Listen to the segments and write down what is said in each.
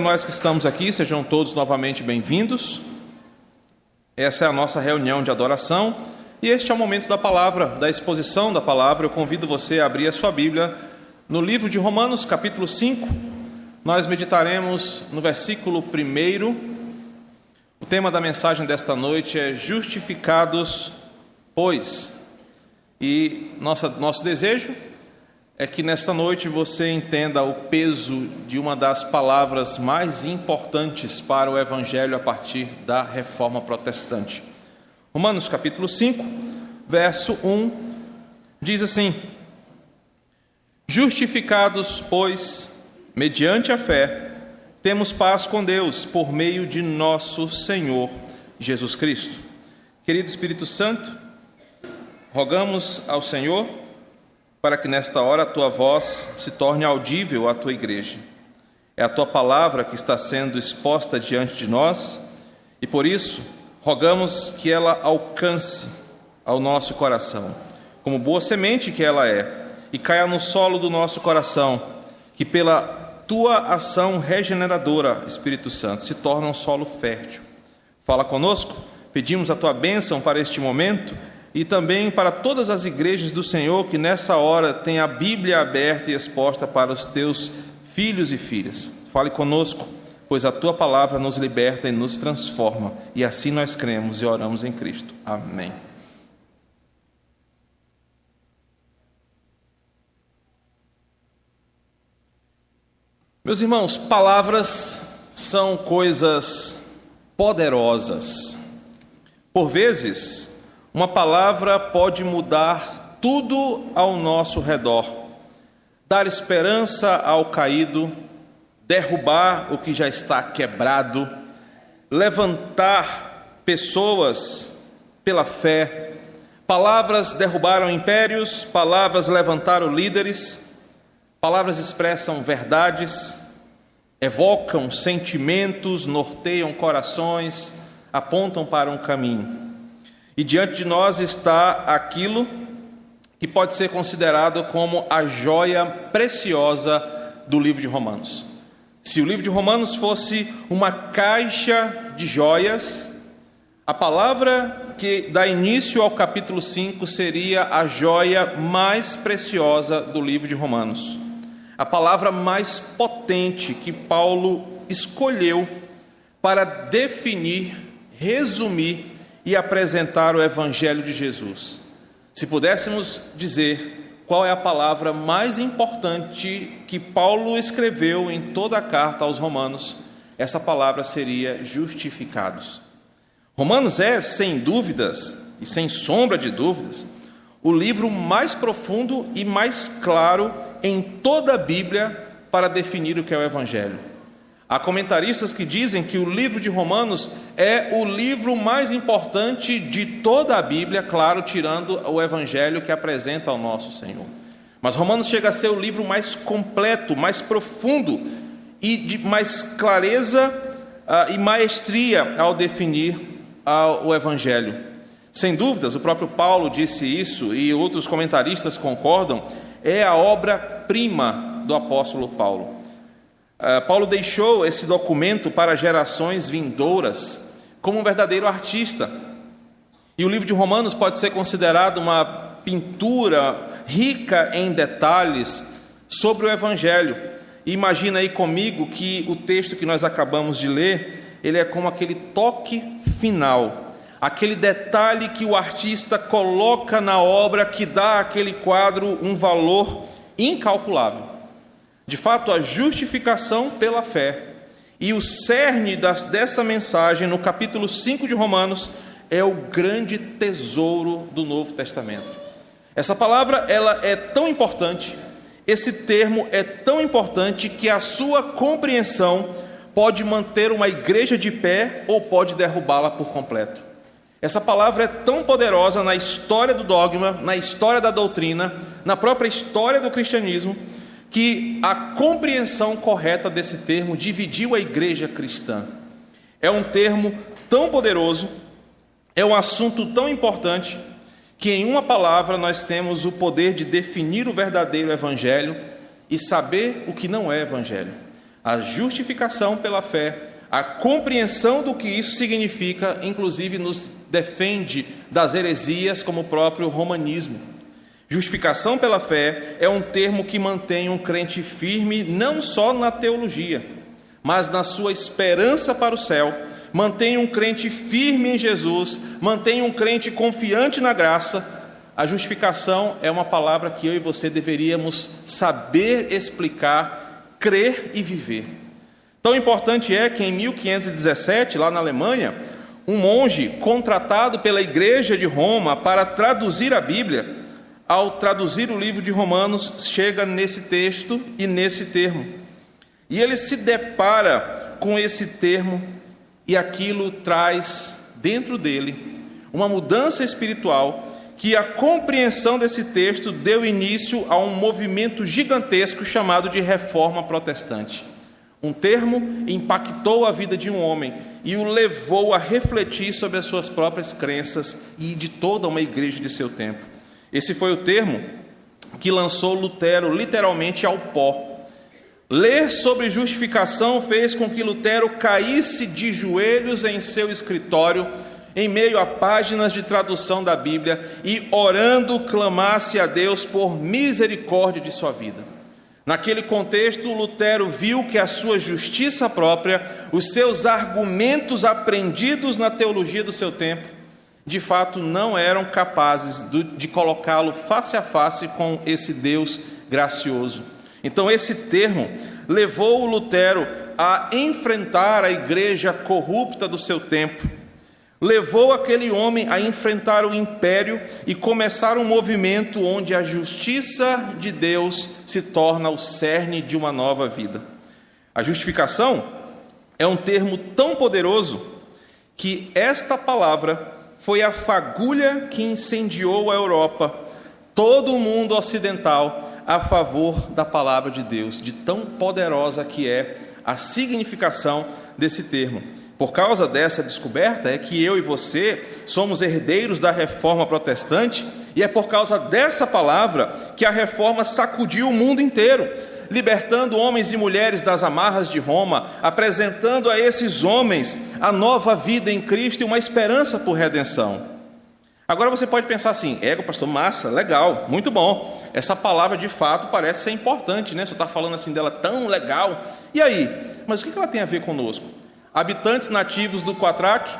Nós que estamos aqui, sejam todos novamente bem-vindos. Essa é a nossa reunião de adoração e este é o momento da palavra, da exposição da palavra. Eu convido você a abrir a sua Bíblia no livro de Romanos, capítulo 5. Nós meditaremos no versículo 1. O tema da mensagem desta noite é Justificados, pois. E nossa, nosso desejo é que nesta noite você entenda o peso de uma das palavras mais importantes para o Evangelho a partir da reforma protestante. Romanos capítulo 5, verso 1, diz assim: Justificados, pois, mediante a fé, temos paz com Deus por meio de nosso Senhor Jesus Cristo. Querido Espírito Santo, rogamos ao Senhor para que nesta hora a tua voz se torne audível à tua igreja. É a tua palavra que está sendo exposta diante de nós e por isso rogamos que ela alcance ao nosso coração, como boa semente que ela é, e caia no solo do nosso coração, que pela tua ação regeneradora, Espírito Santo, se torne um solo fértil. Fala conosco, pedimos a tua bênção para este momento e também para todas as igrejas do Senhor que nessa hora têm a Bíblia aberta e exposta para os teus filhos e filhas. Fale conosco, pois a tua palavra nos liberta e nos transforma, e assim nós cremos e oramos em Cristo. Amém. Meus irmãos, palavras são coisas poderosas. Por vezes, uma palavra pode mudar tudo ao nosso redor, dar esperança ao caído, derrubar o que já está quebrado, levantar pessoas pela fé. Palavras derrubaram impérios, palavras levantaram líderes, palavras expressam verdades, evocam sentimentos, norteiam corações, apontam para um caminho. E diante de nós está aquilo que pode ser considerado como a joia preciosa do livro de Romanos. Se o livro de Romanos fosse uma caixa de joias, a palavra que dá início ao capítulo 5 seria a joia mais preciosa do livro de Romanos. A palavra mais potente que Paulo escolheu para definir, resumir e apresentar o Evangelho de Jesus. Se pudéssemos dizer qual é a palavra mais importante que Paulo escreveu em toda a carta aos Romanos, essa palavra seria justificados. Romanos é, sem dúvidas e sem sombra de dúvidas, o livro mais profundo e mais claro em toda a Bíblia para definir o que é o Evangelho. Há comentaristas que dizem que o livro de Romanos é o livro mais importante de toda a Bíblia, claro, tirando o evangelho que apresenta ao nosso Senhor. Mas Romanos chega a ser o livro mais completo, mais profundo e de mais clareza uh, e maestria ao definir uh, o evangelho. Sem dúvidas, o próprio Paulo disse isso e outros comentaristas concordam, é a obra-prima do apóstolo Paulo. Ah, Paulo deixou esse documento para gerações vindouras como um verdadeiro artista. E o livro de Romanos pode ser considerado uma pintura rica em detalhes sobre o Evangelho. Imagina aí comigo que o texto que nós acabamos de ler, ele é como aquele toque final, aquele detalhe que o artista coloca na obra que dá àquele quadro um valor incalculável. De fato, a justificação pela fé. E o cerne das, dessa mensagem, no capítulo 5 de Romanos, é o grande tesouro do Novo Testamento. Essa palavra ela é tão importante, esse termo é tão importante que a sua compreensão pode manter uma igreja de pé ou pode derrubá-la por completo. Essa palavra é tão poderosa na história do dogma, na história da doutrina, na própria história do cristianismo, que a compreensão correta desse termo dividiu a igreja cristã. É um termo tão poderoso, é um assunto tão importante, que em uma palavra nós temos o poder de definir o verdadeiro evangelho e saber o que não é evangelho. A justificação pela fé, a compreensão do que isso significa, inclusive nos defende das heresias, como o próprio romanismo. Justificação pela fé é um termo que mantém um crente firme não só na teologia, mas na sua esperança para o céu. Mantém um crente firme em Jesus, mantém um crente confiante na graça. A justificação é uma palavra que eu e você deveríamos saber explicar, crer e viver. Tão importante é que em 1517, lá na Alemanha, um monge contratado pela Igreja de Roma para traduzir a Bíblia, ao traduzir o livro de Romanos, chega nesse texto e nesse termo. E ele se depara com esse termo e aquilo traz dentro dele uma mudança espiritual que a compreensão desse texto deu início a um movimento gigantesco chamado de reforma protestante. Um termo impactou a vida de um homem e o levou a refletir sobre as suas próprias crenças e de toda uma igreja de seu tempo. Esse foi o termo que lançou Lutero literalmente ao pó. Ler sobre justificação fez com que Lutero caísse de joelhos em seu escritório, em meio a páginas de tradução da Bíblia, e orando clamasse a Deus por misericórdia de sua vida. Naquele contexto, Lutero viu que a sua justiça própria, os seus argumentos aprendidos na teologia do seu tempo, de fato não eram capazes de colocá-lo face a face com esse Deus gracioso. Então, esse termo levou o Lutero a enfrentar a igreja corrupta do seu tempo, levou aquele homem a enfrentar o império e começar um movimento onde a justiça de Deus se torna o cerne de uma nova vida. A justificação é um termo tão poderoso que esta palavra foi a fagulha que incendiou a Europa, todo o mundo ocidental, a favor da palavra de Deus, de tão poderosa que é a significação desse termo. Por causa dessa descoberta é que eu e você somos herdeiros da reforma protestante, e é por causa dessa palavra que a reforma sacudiu o mundo inteiro libertando homens e mulheres das amarras de Roma, apresentando a esses homens a nova vida em Cristo e uma esperança por redenção. Agora você pode pensar assim: ego, pastor, massa, legal, muito bom. Essa palavra de fato parece ser importante, né? Você está falando assim dela tão legal. E aí? Mas o que ela tem a ver conosco? Habitantes nativos do Quatraque,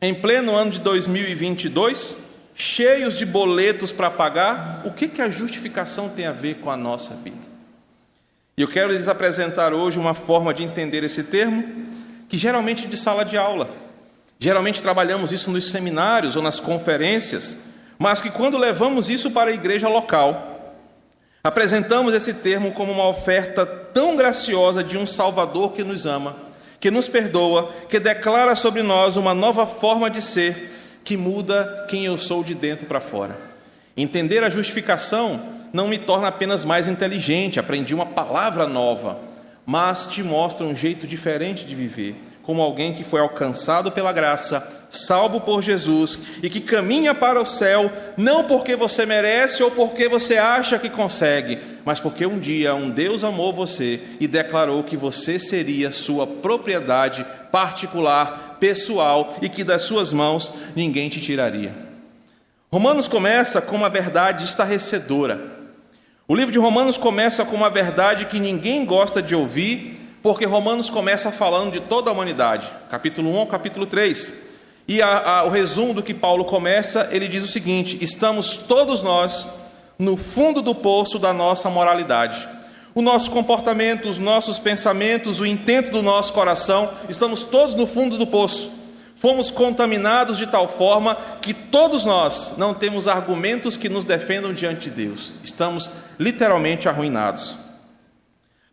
em pleno ano de 2022, cheios de boletos para pagar, o que, que a justificação tem a ver com a nossa vida? E eu quero lhes apresentar hoje uma forma de entender esse termo, que geralmente é de sala de aula. Geralmente trabalhamos isso nos seminários ou nas conferências, mas que quando levamos isso para a igreja local, apresentamos esse termo como uma oferta tão graciosa de um Salvador que nos ama, que nos perdoa, que declara sobre nós uma nova forma de ser, que muda quem eu sou de dentro para fora. Entender a justificação não me torna apenas mais inteligente, aprendi uma palavra nova, mas te mostra um jeito diferente de viver, como alguém que foi alcançado pela graça, salvo por Jesus e que caminha para o céu, não porque você merece ou porque você acha que consegue, mas porque um dia um Deus amou você e declarou que você seria sua propriedade particular, pessoal e que das suas mãos ninguém te tiraria. Romanos começa com uma verdade estarrecedora. O livro de Romanos começa com uma verdade que ninguém gosta de ouvir, porque Romanos começa falando de toda a humanidade, capítulo 1 ao capítulo 3. E a, a, o resumo do que Paulo começa, ele diz o seguinte: estamos todos nós no fundo do poço da nossa moralidade. O nosso comportamento, os nossos pensamentos, o intento do nosso coração, estamos todos no fundo do poço. Fomos contaminados de tal forma que todos nós não temos argumentos que nos defendam diante de Deus. Estamos literalmente arruinados.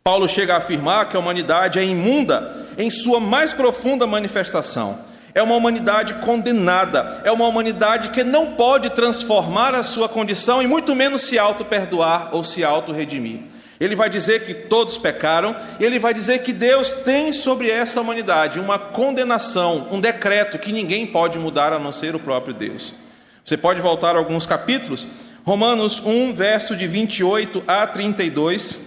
Paulo chega a afirmar que a humanidade é imunda em sua mais profunda manifestação. É uma humanidade condenada, é uma humanidade que não pode transformar a sua condição e muito menos se auto-perdoar ou se auto-redimir. Ele vai dizer que todos pecaram, e ele vai dizer que Deus tem sobre essa humanidade uma condenação, um decreto que ninguém pode mudar a não ser o próprio Deus. Você pode voltar a alguns capítulos, Romanos 1, verso de 28 a 32.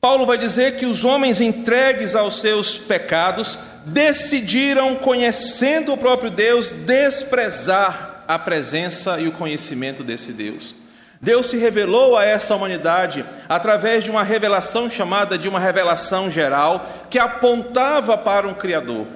Paulo vai dizer que os homens entregues aos seus pecados decidiram, conhecendo o próprio Deus, desprezar a presença e o conhecimento desse Deus. Deus se revelou a essa humanidade através de uma revelação chamada de uma revelação geral, que apontava para um Criador.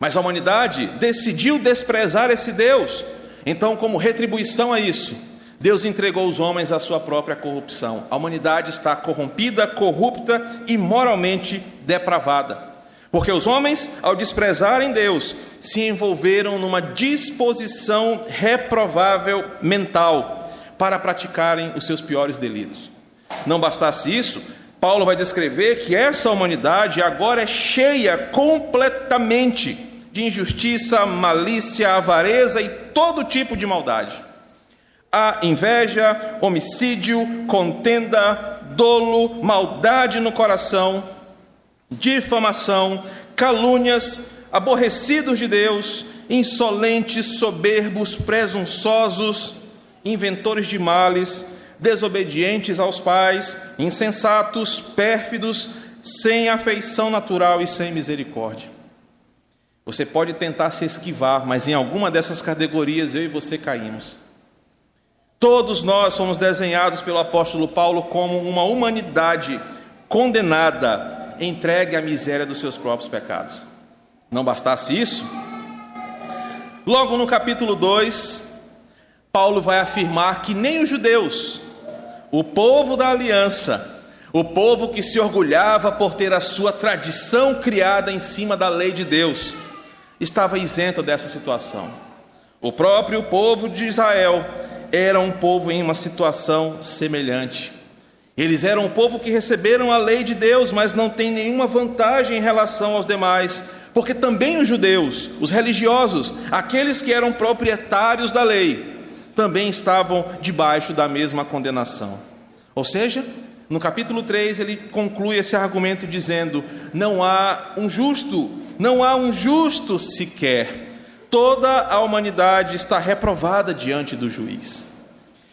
Mas a humanidade decidiu desprezar esse Deus. Então, como retribuição a isso, Deus entregou os homens à sua própria corrupção. A humanidade está corrompida, corrupta e moralmente depravada. Porque os homens, ao desprezarem Deus, se envolveram numa disposição reprovável mental para praticarem os seus piores delitos. Não bastasse isso, Paulo vai descrever que essa humanidade agora é cheia completamente de injustiça, malícia, avareza e todo tipo de maldade. Há inveja, homicídio, contenda, dolo, maldade no coração, difamação, calúnias, aborrecidos de Deus, insolentes, soberbos, presunçosos, inventores de males, desobedientes aos pais, insensatos, pérfidos, sem afeição natural e sem misericórdia. Você pode tentar se esquivar, mas em alguma dessas categorias eu e você caímos. Todos nós somos desenhados pelo apóstolo Paulo como uma humanidade condenada, entregue à miséria dos seus próprios pecados. Não bastasse isso, logo no capítulo 2, Paulo vai afirmar que nem os judeus, o povo da aliança, o povo que se orgulhava por ter a sua tradição criada em cima da lei de Deus, estava isento dessa situação. O próprio povo de Israel era um povo em uma situação semelhante. Eles eram um povo que receberam a lei de Deus, mas não tem nenhuma vantagem em relação aos demais, porque também os judeus, os religiosos, aqueles que eram proprietários da lei, também estavam debaixo da mesma condenação. Ou seja, no capítulo 3 ele conclui esse argumento dizendo: não há um justo, não há um justo sequer toda a humanidade está reprovada diante do juiz.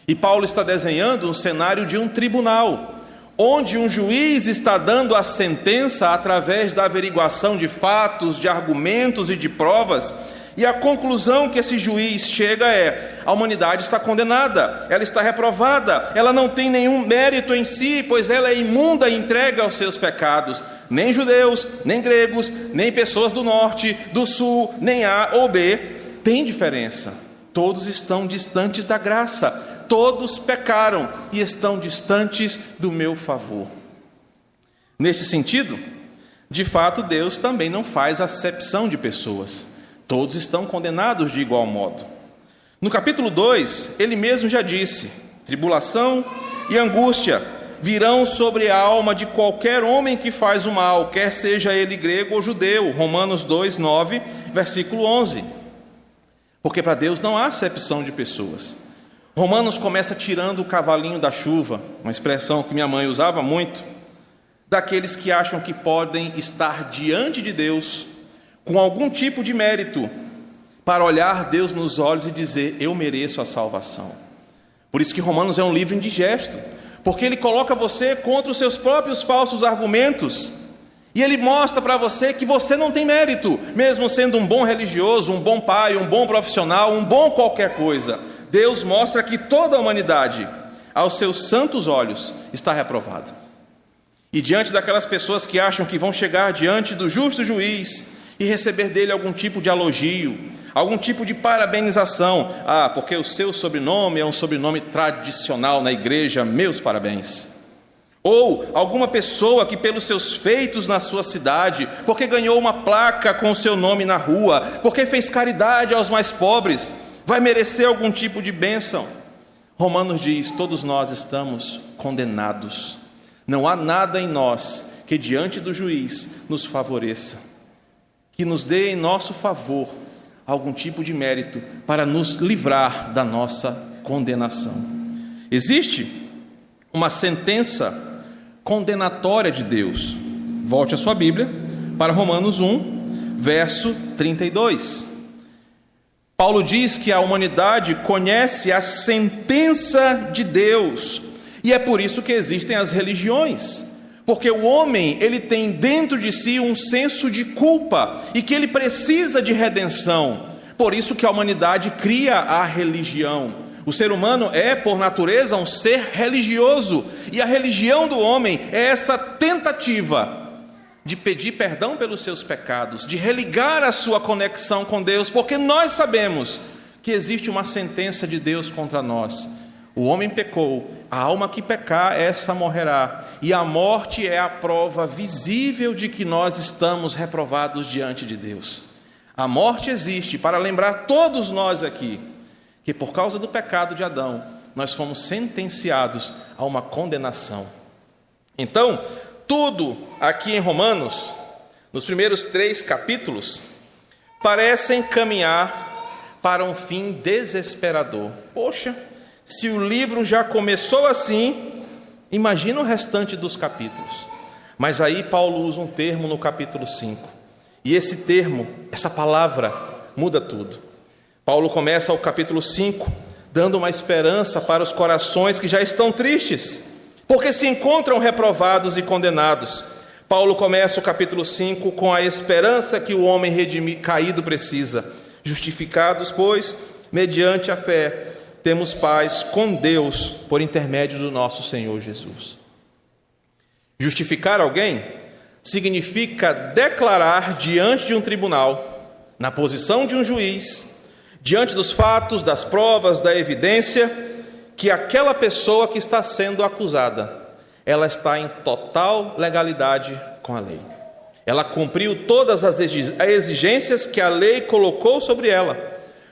E Paulo está desenhando um cenário de um tribunal, onde um juiz está dando a sentença através da averiguação de fatos, de argumentos e de provas, e a conclusão que esse juiz chega é: a humanidade está condenada, ela está reprovada, ela não tem nenhum mérito em si, pois ela é imunda e entrega aos seus pecados. Nem judeus, nem gregos, nem pessoas do norte, do sul, nem A ou B, tem diferença. Todos estão distantes da graça, todos pecaram e estão distantes do meu favor. Neste sentido, de fato, Deus também não faz acepção de pessoas. Todos estão condenados de igual modo. No capítulo 2, ele mesmo já disse: tribulação e angústia virão sobre a alma de qualquer homem que faz o mal, quer seja ele grego ou judeu. Romanos 2, 9, versículo 11. Porque para Deus não há acepção de pessoas. Romanos começa tirando o cavalinho da chuva, uma expressão que minha mãe usava muito, daqueles que acham que podem estar diante de Deus com algum tipo de mérito para olhar Deus nos olhos e dizer: Eu mereço a salvação. Por isso que Romanos é um livro indigesto porque ele coloca você contra os seus próprios falsos argumentos. E ele mostra para você que você não tem mérito, mesmo sendo um bom religioso, um bom pai, um bom profissional, um bom qualquer coisa. Deus mostra que toda a humanidade, aos seus santos olhos, está reprovada. E diante daquelas pessoas que acham que vão chegar diante do justo juiz e receber dele algum tipo de elogio, algum tipo de parabenização. Ah, porque o seu sobrenome é um sobrenome tradicional na igreja, meus parabéns. Ou alguma pessoa que, pelos seus feitos na sua cidade, porque ganhou uma placa com o seu nome na rua, porque fez caridade aos mais pobres, vai merecer algum tipo de bênção. Romanos diz: todos nós estamos condenados. Não há nada em nós que, diante do juiz, nos favoreça, que nos dê em nosso favor algum tipo de mérito para nos livrar da nossa condenação. Existe uma sentença condenatória de Deus. Volte a sua Bíblia para Romanos 1, verso 32. Paulo diz que a humanidade conhece a sentença de Deus, e é por isso que existem as religiões Porque o homem, ele tem dentro de si um senso de culpa e que ele precisa de redenção. Por isso que a humanidade cria a religião. O ser humano é, por natureza, um ser religioso, e a religião do homem é essa tentativa de pedir perdão pelos seus pecados, de religar a sua conexão com Deus, porque nós sabemos que existe uma sentença de Deus contra nós. O homem pecou, a alma que pecar, essa morrerá, e a morte é a prova visível de que nós estamos reprovados diante de Deus. A morte existe para lembrar todos nós aqui que por causa do pecado de Adão, nós fomos sentenciados a uma condenação. Então, tudo aqui em Romanos, nos primeiros três capítulos, parecem caminhar para um fim desesperador. Poxa, se o livro já começou assim, imagina o restante dos capítulos. Mas aí Paulo usa um termo no capítulo 5. E esse termo, essa palavra, muda tudo. Paulo começa o capítulo 5 dando uma esperança para os corações que já estão tristes porque se encontram reprovados e condenados. Paulo começa o capítulo 5 com a esperança que o homem caído precisa. Justificados, pois, mediante a fé, temos paz com Deus por intermédio do nosso Senhor Jesus. Justificar alguém significa declarar diante de um tribunal, na posição de um juiz, diante dos fatos, das provas, da evidência, que aquela pessoa que está sendo acusada, ela está em total legalidade com a lei. Ela cumpriu todas as exigências que a lei colocou sobre ela.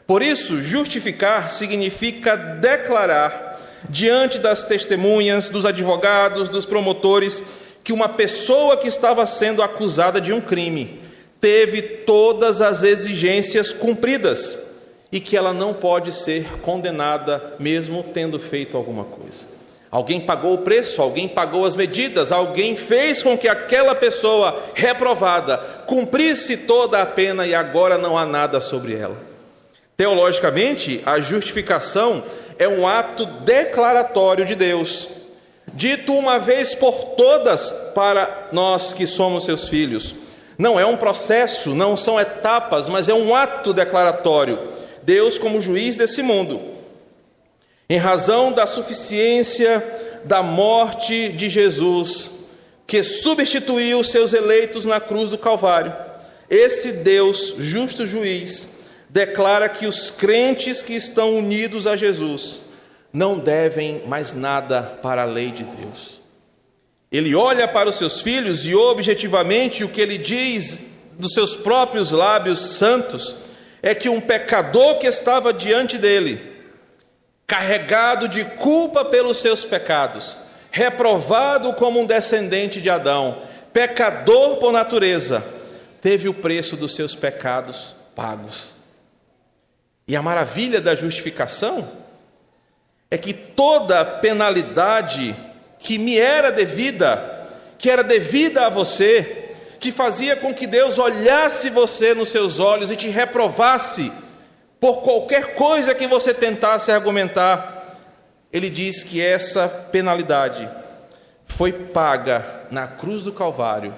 Por isso, justificar significa declarar diante das testemunhas, dos advogados, dos promotores, que uma pessoa que estava sendo acusada de um crime teve todas as exigências cumpridas e que ela não pode ser condenada mesmo tendo feito alguma coisa. Alguém pagou o preço, alguém pagou as medidas, alguém fez com que aquela pessoa reprovada cumprisse toda a pena e agora não há nada sobre ela. Teologicamente, a justificação é um ato declaratório de Deus, dito uma vez por todas para nós que somos seus filhos. Não é um processo, não são etapas, mas é um ato declaratório Deus como juiz desse mundo, em razão da suficiência da morte de Jesus, que substituiu seus eleitos na cruz do Calvário. Esse Deus, justo juiz, declara que os crentes que estão unidos a Jesus não devem mais nada para a lei de Deus. Ele olha para os seus filhos e objetivamente o que ele diz dos seus próprios lábios santos é que um pecador que estava diante dele, carregado de culpa pelos seus pecados, reprovado como um descendente de Adão, pecador por natureza, teve o preço dos seus pecados pagos. E a maravilha da justificação é que toda penalidade que me era devida, que era devida a você, que fazia com que Deus olhasse você nos seus olhos e te reprovasse por qualquer coisa que você tentasse argumentar. Ele diz que essa penalidade foi paga na cruz do Calvário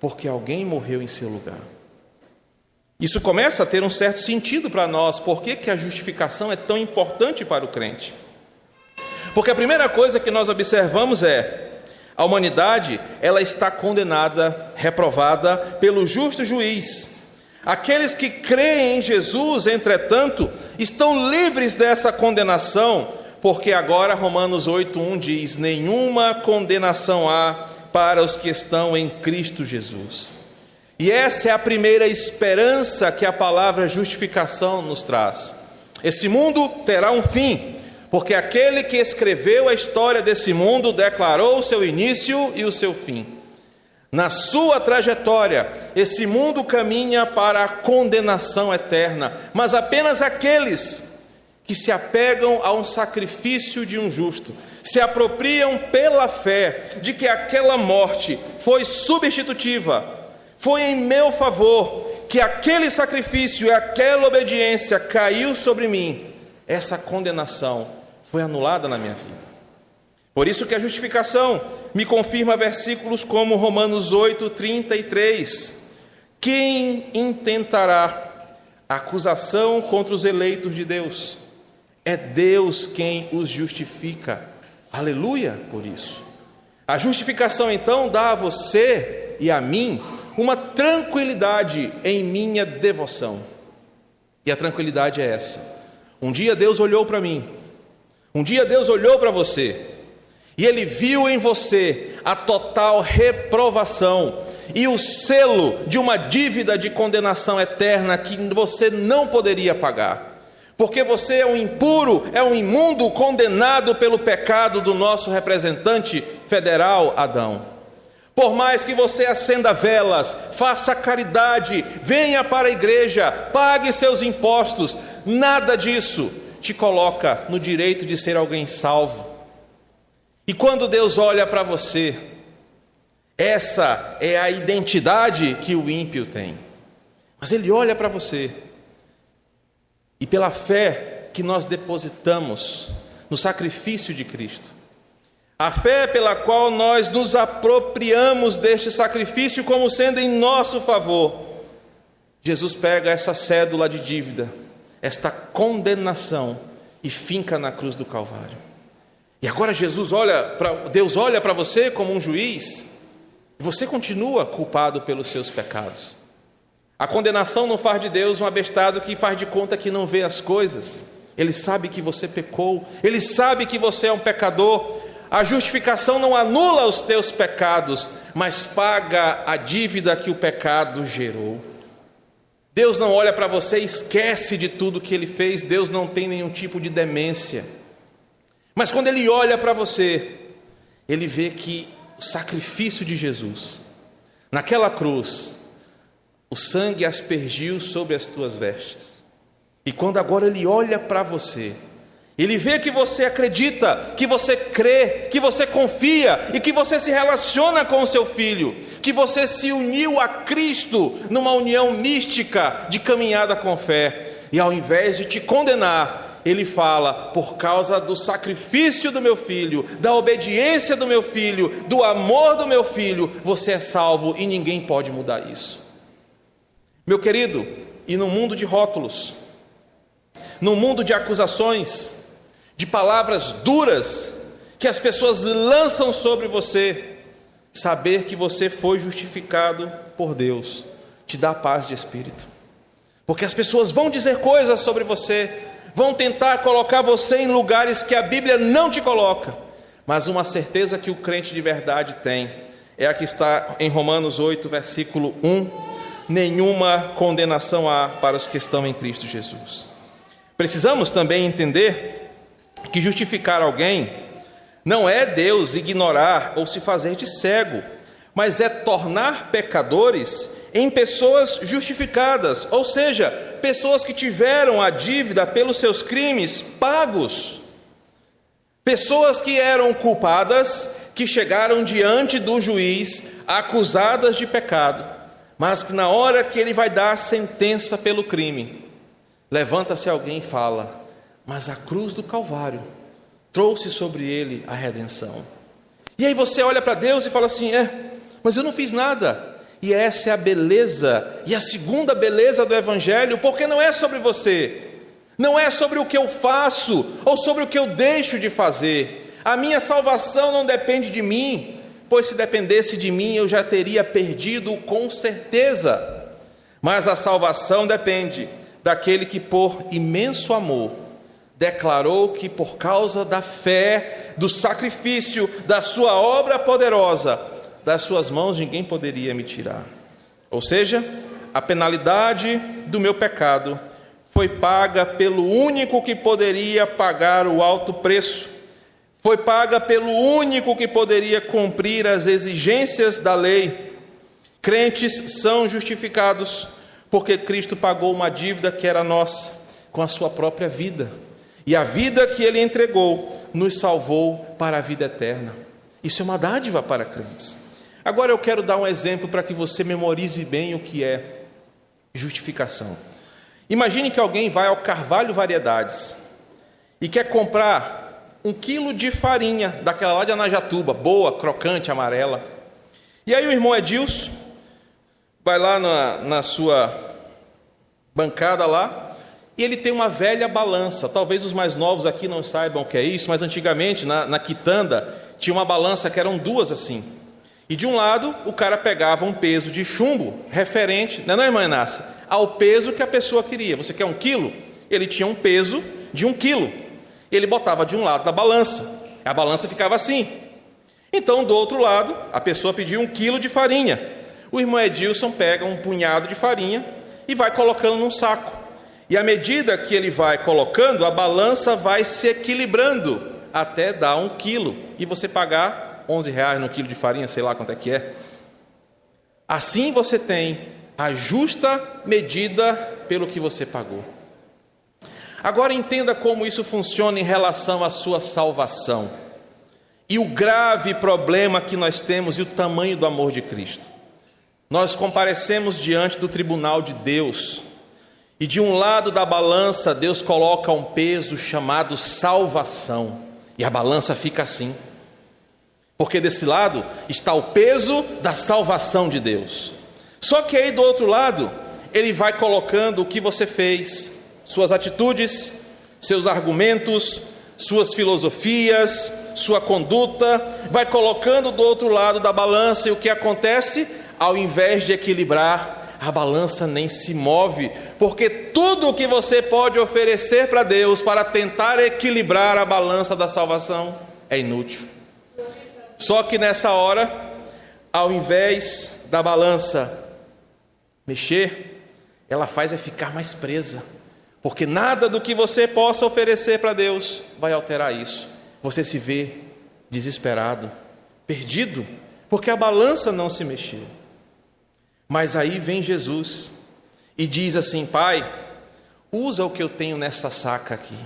porque alguém morreu em seu lugar. Isso começa a ter um certo sentido para nós, por que, que a justificação é tão importante para o crente? Porque a primeira coisa que nós observamos é a humanidade, ela está condenada, reprovada pelo justo juiz. Aqueles que creem em Jesus, entretanto, estão livres dessa condenação, porque agora Romanos 8:1 diz: "Nenhuma condenação há para os que estão em Cristo Jesus". E essa é a primeira esperança que a palavra justificação nos traz. Esse mundo terá um fim, porque aquele que escreveu a história desse mundo declarou o seu início e o seu fim. Na sua trajetória, esse mundo caminha para a condenação eterna, mas apenas aqueles que se apegam a um sacrifício de um justo, se apropriam pela fé de que aquela morte foi substitutiva, foi em meu favor, que aquele sacrifício e aquela obediência caiu sobre mim, essa condenação foi anulada na minha vida. Por isso que a justificação me confirma versículos como Romanos 8, 33. Quem intentará acusação contra os eleitos de Deus? É Deus quem os justifica. Aleluia por isso. A justificação então dá a você e a mim uma tranquilidade em minha devoção. E a tranquilidade é essa. Um dia Deus olhou para mim, um dia Deus olhou para você, e Ele viu em você a total reprovação e o selo de uma dívida de condenação eterna que você não poderia pagar. Porque você é um impuro, é um imundo condenado pelo pecado do nosso representante federal, Adão. Por mais que você acenda velas, faça caridade, venha para a igreja, pague seus impostos, nada disso te coloca no direito de ser alguém salvo. E quando Deus olha para você, essa é a identidade que o ímpio tem. Mas Ele olha para você, e pela fé que nós depositamos no sacrifício de Cristo, a fé pela qual nós nos apropriamos deste sacrifício como sendo em nosso favor. Jesus pega essa cédula de dívida, esta condenação e finca na cruz do Calvário. E agora Jesus olha para Deus olha para você como um juiz, e você continua culpado pelos seus pecados. A condenação não faz de Deus um abestado que faz de conta que não vê as coisas. Ele sabe que você pecou, ele sabe que você é um pecador, a justificação não anula os teus pecados, mas paga a dívida que o pecado gerou. Deus não olha para você e esquece de tudo que ele fez, Deus não tem nenhum tipo de demência. Mas quando ele olha para você, ele vê que o sacrifício de Jesus, naquela cruz, o sangue aspergiu sobre as tuas vestes. E quando agora ele olha para você, ele vê que você acredita, que você crê, que você confia e que você se relaciona com o seu filho, que você se uniu a Cristo numa união mística de caminhada com fé. E ao invés de te condenar, ele fala: por causa do sacrifício do meu filho, da obediência do meu filho, do amor do meu filho, você é salvo e ninguém pode mudar isso. Meu querido, e no mundo de rótulos, no mundo de acusações, de palavras duras que as pessoas lançam sobre você, saber que você foi justificado por Deus te dá paz de espírito. Porque as pessoas vão dizer coisas sobre você, vão tentar colocar você em lugares que a Bíblia não te coloca, mas uma certeza que o crente de verdade tem é a que está em Romanos 8, versículo 1: nenhuma condenação há para os que estão em Cristo Jesus. Precisamos também entender que justificar alguém não é Deus ignorar ou se fazer de cego, mas é tornar pecadores em pessoas justificadas, ou seja, pessoas que tiveram a dívida pelos seus crimes pagos. Pessoas que eram culpadas, que chegaram diante do juiz acusadas de pecado, mas que na hora que ele vai dar a sentença pelo crime, levanta-se alguém e fala: mas a cruz do Calvário trouxe sobre ele a redenção. E aí você olha para Deus e fala assim: é, mas eu não fiz nada. E essa é a beleza, e a segunda beleza do Evangelho, porque não é sobre você, não é sobre o que eu faço ou sobre o que eu deixo de fazer. A minha salvação não depende de mim, pois se dependesse de mim eu já teria perdido com certeza. Mas a salvação depende daquele que, por imenso amor, declarou que por causa da fé, do sacrifício, da sua obra poderosa, das suas mãos ninguém poderia me tirar. Ou seja, a penalidade do meu pecado foi paga pelo único que poderia pagar o alto preço, foi paga pelo único que poderia cumprir as exigências da lei. Crentes são justificados porque Cristo pagou uma dívida que era nossa com a sua própria vida. E a vida que ele entregou nos salvou para a vida eterna. Isso é uma dádiva para crentes. Agora eu quero dar um exemplo para que você memorize bem o que é justificação. Imagine que alguém vai ao Carvalho Variedades e quer comprar um quilo de farinha, daquela lá de Anajatuba, boa, crocante, amarela. E aí o irmão Edilson vai lá na, na sua bancada lá, e ele tem uma velha balança. Talvez os mais novos aqui não saibam o que é isso, mas antigamente na, na quitanda tinha uma balança que eram duas assim. E de um lado o cara pegava um peso de chumbo referente, não é, não, irmã Inácia? Ao peso que a pessoa queria. Você quer um quilo? Ele tinha um peso de um quilo. Ele botava de um lado da balança. A balança ficava assim. Então, do outro lado, a pessoa pediu um quilo de farinha. O irmão Edilson pega um punhado de farinha e vai colocando num saco. E à medida que ele vai colocando, a balança vai se equilibrando até dar um quilo. E você pagar 11 reais no quilo de farinha, sei lá quanto é que é. Assim você tem a justa medida pelo que você pagou. Agora entenda como isso funciona em relação à sua salvação e o grave problema que nós temos e o tamanho do amor de Cristo. Nós comparecemos diante do tribunal de Deus e de um lado da balança Deus coloca um peso chamado salvação e a balança fica assim. Porque desse lado está o peso da salvação de Deus. Só que aí do outro lado, ele vai colocando o que você fez, suas atitudes, seus argumentos, suas filosofias, sua conduta, vai colocando do outro lado da balança e o que acontece? Ao invés de equilibrar, a balança nem se move, porque tudo o que você pode oferecer para Deus para tentar equilibrar a balança da salvação é inútil. Só que nessa hora, ao invés da balança mexer, ela faz é ficar mais presa porque nada do que você possa oferecer para Deus vai alterar isso. Você se vê desesperado, perdido, porque a balança não se mexeu. Mas aí vem Jesus e diz assim: Pai, usa o que eu tenho nessa saca aqui.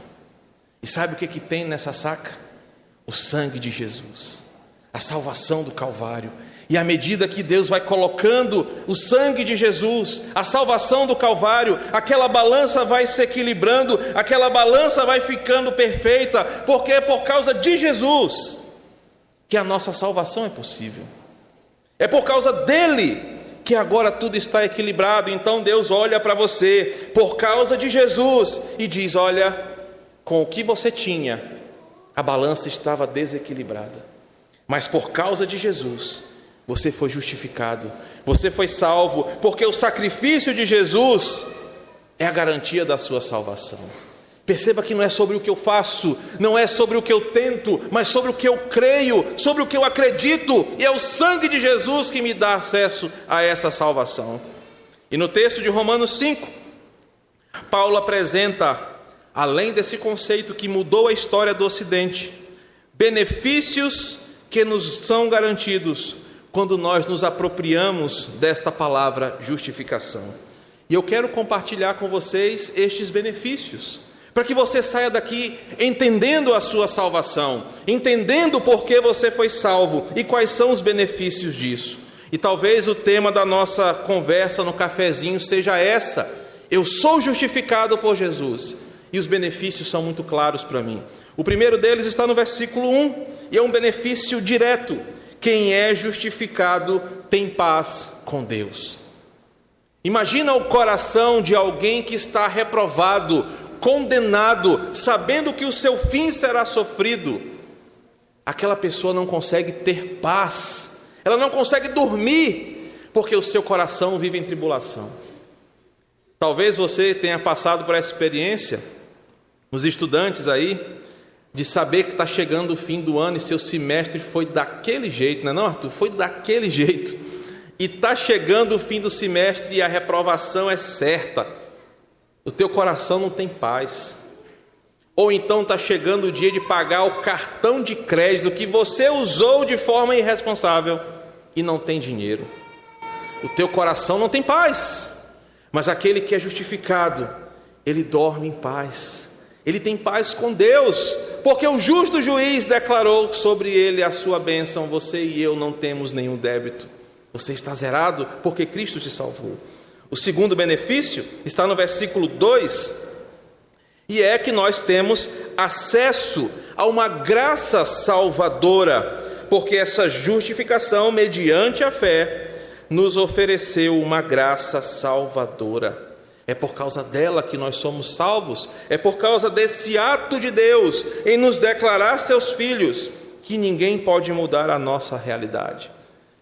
E sabe o que, que tem nessa saca? O sangue de Jesus, a salvação do Calvário. E à medida que Deus vai colocando o sangue de Jesus, a salvação do Calvário, aquela balança vai se equilibrando, aquela balança vai ficando perfeita, porque é por causa de Jesus que a nossa salvação é possível. É por causa dele que agora tudo está equilibrado. Então Deus olha para você por causa de Jesus e diz: Olha, com o que você tinha, a balança estava desequilibrada, mas por causa de Jesus você foi justificado, você foi salvo, porque o sacrifício de Jesus é a garantia da sua salvação. Perceba que não é sobre o que eu faço, não é sobre o que eu tento, mas sobre o que eu creio, sobre o que eu acredito, e é o sangue de Jesus que me dá acesso a essa salvação. E no texto de Romanos 5, Paulo apresenta, além desse conceito que mudou a história do Ocidente, benefícios que nos são garantidos quando nós nos apropriamos desta palavra justificação. E eu quero compartilhar com vocês estes benefícios, para que você saia daqui entendendo a sua salvação, entendendo por que você foi salvo e quais são os benefícios disso. E talvez o tema da nossa conversa no cafezinho seja essa: eu sou justificado por Jesus, e os benefícios são muito claros para mim. O primeiro deles está no versículo 1, e é um benefício direto quem é justificado tem paz com Deus. Imagina o coração de alguém que está reprovado, condenado, sabendo que o seu fim será sofrido. Aquela pessoa não consegue ter paz, ela não consegue dormir, porque o seu coração vive em tribulação. Talvez você tenha passado por essa experiência, os estudantes aí, de saber que está chegando o fim do ano e seu semestre foi daquele jeito, não é não, Arthur? Foi daquele jeito. E está chegando o fim do semestre e a reprovação é certa. O teu coração não tem paz. Ou então está chegando o dia de pagar o cartão de crédito que você usou de forma irresponsável e não tem dinheiro. O teu coração não tem paz. Mas aquele que é justificado, ele dorme em paz ele tem paz com Deus, porque o justo juiz declarou sobre ele a sua bênção: você e eu não temos nenhum débito. Você está zerado porque Cristo te salvou. O segundo benefício está no versículo 2, e é que nós temos acesso a uma graça salvadora, porque essa justificação mediante a fé nos ofereceu uma graça salvadora. É por causa dela que nós somos salvos, é por causa desse ato de Deus em nos declarar seus filhos que ninguém pode mudar a nossa realidade.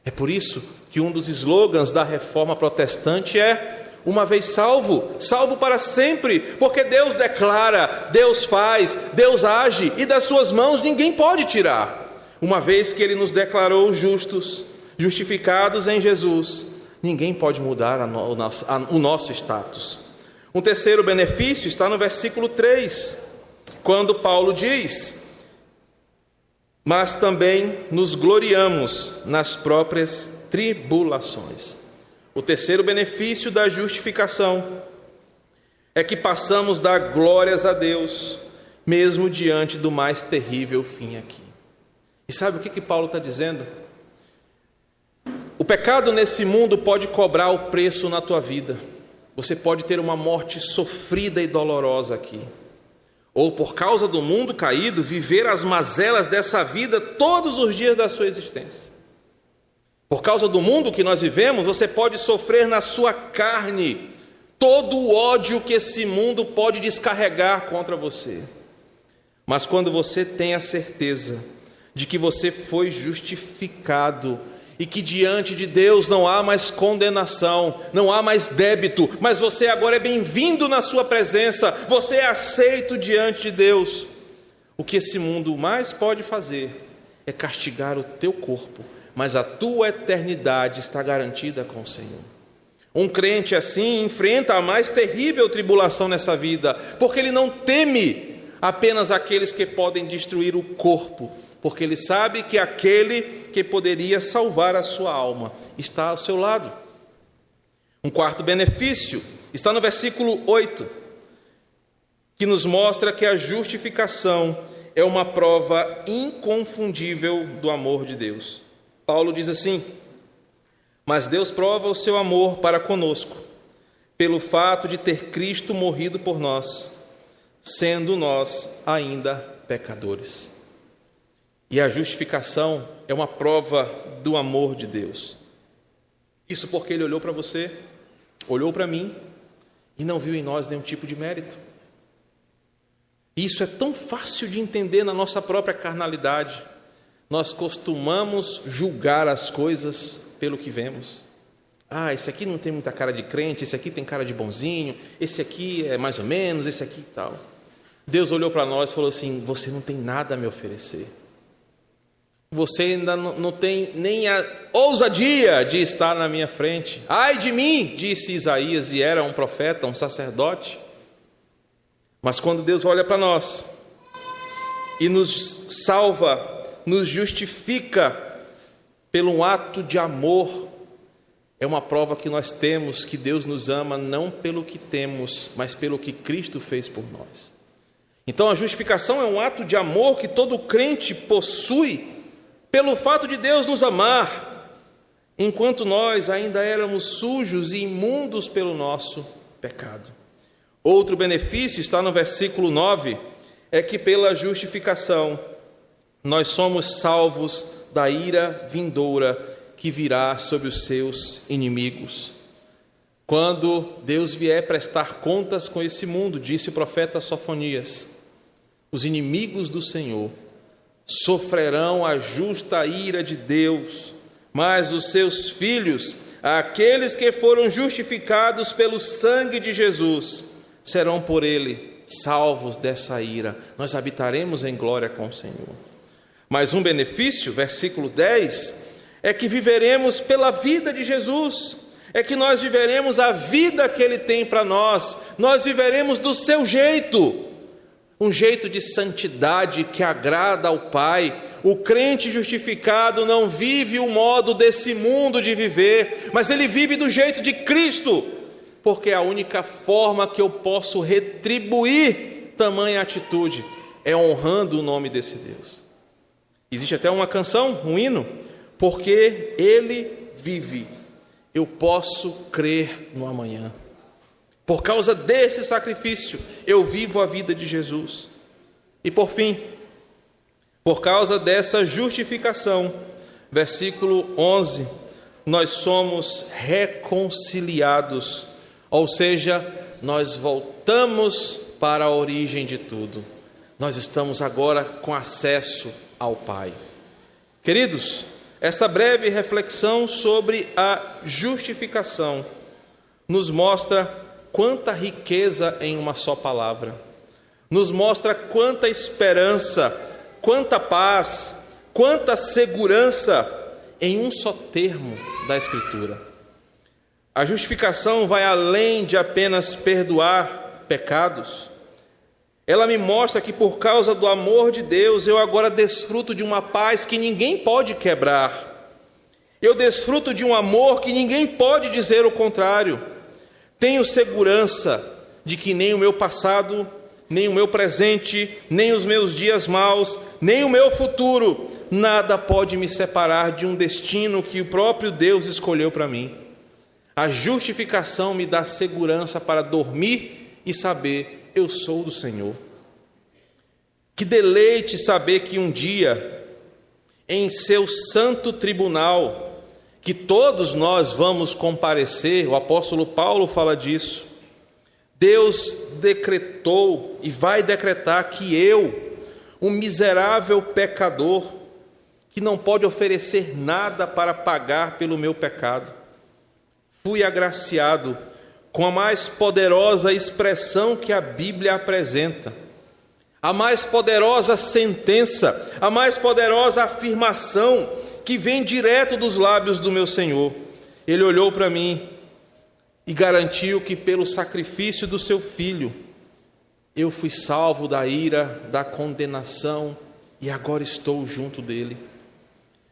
É por isso que um dos slogans da reforma protestante é uma vez salvo, salvo para sempre, porque Deus declara, Deus faz, Deus age e das suas mãos ninguém pode tirar. Uma vez que Ele nos declarou justos, justificados em Jesus, ninguém pode mudar o nosso, o nosso status. Um terceiro benefício está no versículo 3, quando Paulo diz: Mas também nos gloriamos nas próprias tribulações. O terceiro benefício da justificação é que passamos a dar glórias a Deus, mesmo diante do mais terrível fim aqui. E sabe o que, que Paulo está dizendo? O pecado nesse mundo pode cobrar o preço na tua vida. Você pode ter uma morte sofrida e dolorosa aqui. Ou por causa do mundo caído, viver as mazelas dessa vida todos os dias da sua existência. Por causa do mundo que nós vivemos, você pode sofrer na sua carne todo o ódio que esse mundo pode descarregar contra você. Mas quando você tem a certeza de que você foi justificado e que diante de Deus não há mais condenação, não há mais débito, mas você agora é bem-vindo na Sua presença, você é aceito diante de Deus. O que esse mundo mais pode fazer é castigar o teu corpo mas a tua eternidade está garantida com o Senhor. Um crente assim enfrenta a mais terrível tribulação nessa vida, porque ele não teme apenas aqueles que podem destruir o corpo, porque ele sabe que aquele que poderia salvar a sua alma está ao seu lado. Um quarto benefício está no versículo 8, que nos mostra que a justificação é uma prova inconfundível do amor de Deus. Paulo diz assim: Mas Deus prova o seu amor para conosco, pelo fato de ter Cristo morrido por nós, sendo nós ainda pecadores. E a justificação é uma prova do amor de Deus. Isso porque Ele olhou para você, olhou para mim e não viu em nós nenhum tipo de mérito. Isso é tão fácil de entender na nossa própria carnalidade nós costumamos julgar as coisas pelo que vemos. Ah, esse aqui não tem muita cara de crente, esse aqui tem cara de bonzinho, esse aqui é mais ou menos, esse aqui tal. Deus olhou para nós e falou assim: Você não tem nada a me oferecer. Você ainda não, não tem nem a ousadia de estar na minha frente. Ai de mim, disse Isaías, e era um profeta, um sacerdote. Mas quando Deus olha para nós e nos salva nos justifica pelo um ato de amor, é uma prova que nós temos que Deus nos ama não pelo que temos, mas pelo que Cristo fez por nós. Então a justificação é um ato de amor que todo crente possui pelo fato de Deus nos amar, enquanto nós ainda éramos sujos e imundos pelo nosso pecado. Outro benefício está no versículo 9, é que pela justificação nós somos salvos da ira vindoura que virá sobre os seus inimigos. Quando Deus vier prestar contas com esse mundo, disse o profeta Sofonias, os inimigos do Senhor sofrerão a justa ira de Deus, mas os seus filhos, aqueles que foram justificados pelo sangue de Jesus, serão por ele salvos dessa ira. Nós habitaremos em glória com o Senhor. Mas um benefício, versículo 10, é que viveremos pela vida de Jesus, é que nós viveremos a vida que Ele tem para nós, nós viveremos do seu jeito, um jeito de santidade que agrada ao Pai. O crente justificado não vive o modo desse mundo de viver, mas ele vive do jeito de Cristo, porque é a única forma que eu posso retribuir tamanha atitude é honrando o nome desse Deus. Existe até uma canção, um hino, porque Ele vive, eu posso crer no amanhã. Por causa desse sacrifício, eu vivo a vida de Jesus. E por fim, Por causa dessa justificação, versículo 11, nós somos reconciliados, ou seja, nós voltamos para a origem de tudo. Nós estamos agora com acesso ao Pai. Queridos, esta breve reflexão sobre a justificação nos mostra quanta riqueza em uma só palavra, nos mostra quanta esperança, quanta paz, quanta segurança em um só termo da Escritura. A justificação vai além de apenas perdoar pecados. Ela me mostra que por causa do amor de Deus eu agora desfruto de uma paz que ninguém pode quebrar. Eu desfruto de um amor que ninguém pode dizer o contrário. Tenho segurança de que nem o meu passado, nem o meu presente, nem os meus dias maus, nem o meu futuro, nada pode me separar de um destino que o próprio Deus escolheu para mim. A justificação me dá segurança para dormir e saber eu sou do Senhor. Que deleite saber que um dia, em seu santo tribunal, que todos nós vamos comparecer, o apóstolo Paulo fala disso. Deus decretou e vai decretar que eu, um miserável pecador, que não pode oferecer nada para pagar pelo meu pecado, fui agraciado com a mais poderosa expressão que a Bíblia apresenta, a mais poderosa sentença, a mais poderosa afirmação que vem direto dos lábios do meu Senhor. Ele olhou para mim e garantiu que pelo sacrifício do seu filho eu fui salvo da ira, da condenação e agora estou junto dele.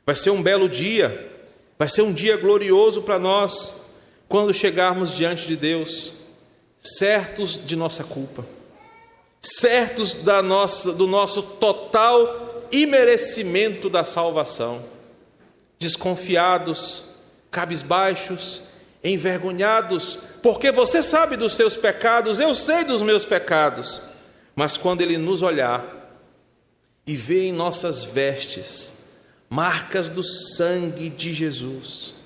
Vai ser um belo dia, vai ser um dia glorioso para nós quando chegarmos diante de Deus, certos de nossa culpa, certos da nossa, do nosso total imerecimento da salvação, desconfiados, cabisbaixos, envergonhados, porque você sabe dos seus pecados, eu sei dos meus pecados, mas quando Ele nos olhar e ver em nossas vestes marcas do sangue de Jesus,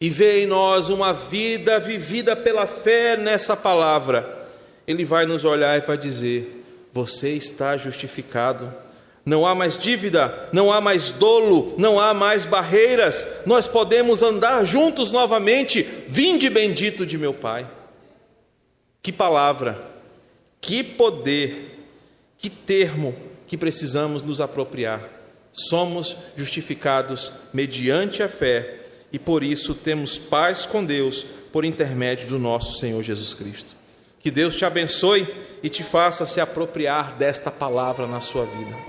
e vê em nós uma vida vivida pela fé nessa palavra, Ele vai nos olhar e vai dizer: Você está justificado. Não há mais dívida, não há mais dolo, não há mais barreiras, nós podemos andar juntos novamente. Vinde bendito de meu Pai. Que palavra, que poder, que termo que precisamos nos apropriar. Somos justificados mediante a fé e por isso temos paz com Deus por intermédio do nosso Senhor Jesus Cristo. Que Deus te abençoe e te faça se apropriar desta palavra na sua vida.